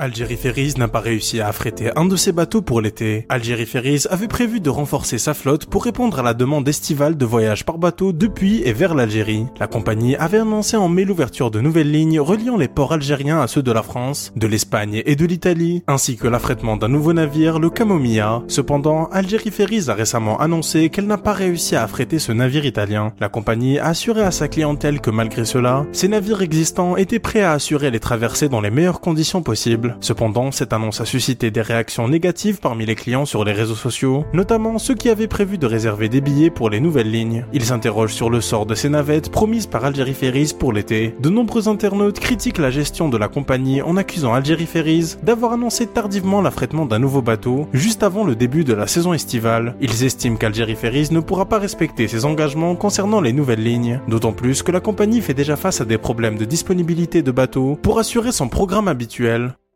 Algérie Ferries n'a pas réussi à affréter un de ses bateaux pour l'été. Algérie Ferries avait prévu de renforcer sa flotte pour répondre à la demande estivale de voyages par bateau depuis et vers l'Algérie. La compagnie avait annoncé en mai l'ouverture de nouvelles lignes reliant les ports algériens à ceux de la France, de l'Espagne et de l'Italie, ainsi que l'affrètement d'un nouveau navire, le Camomilla. Cependant, Algérie Ferries a récemment annoncé qu'elle n'a pas réussi à affréter ce navire italien. La compagnie a assuré à sa clientèle que malgré cela, ces navires existants étaient prêts à assurer les traversées dans les meilleures conditions possibles. Cependant, cette annonce a suscité des réactions négatives parmi les clients sur les réseaux sociaux, notamment ceux qui avaient prévu de réserver des billets pour les nouvelles lignes. Ils s'interrogent sur le sort de ces navettes promises par Algérie Ferries pour l'été. De nombreux internautes critiquent la gestion de la compagnie en accusant Algérie Ferries d'avoir annoncé tardivement l'affrètement d'un nouveau bateau juste avant le début de la saison estivale. Ils estiment qu'Algérie Ferries ne pourra pas respecter ses engagements concernant les nouvelles lignes, d'autant plus que la compagnie fait déjà face à des problèmes de disponibilité de bateaux pour assurer son programme habituel.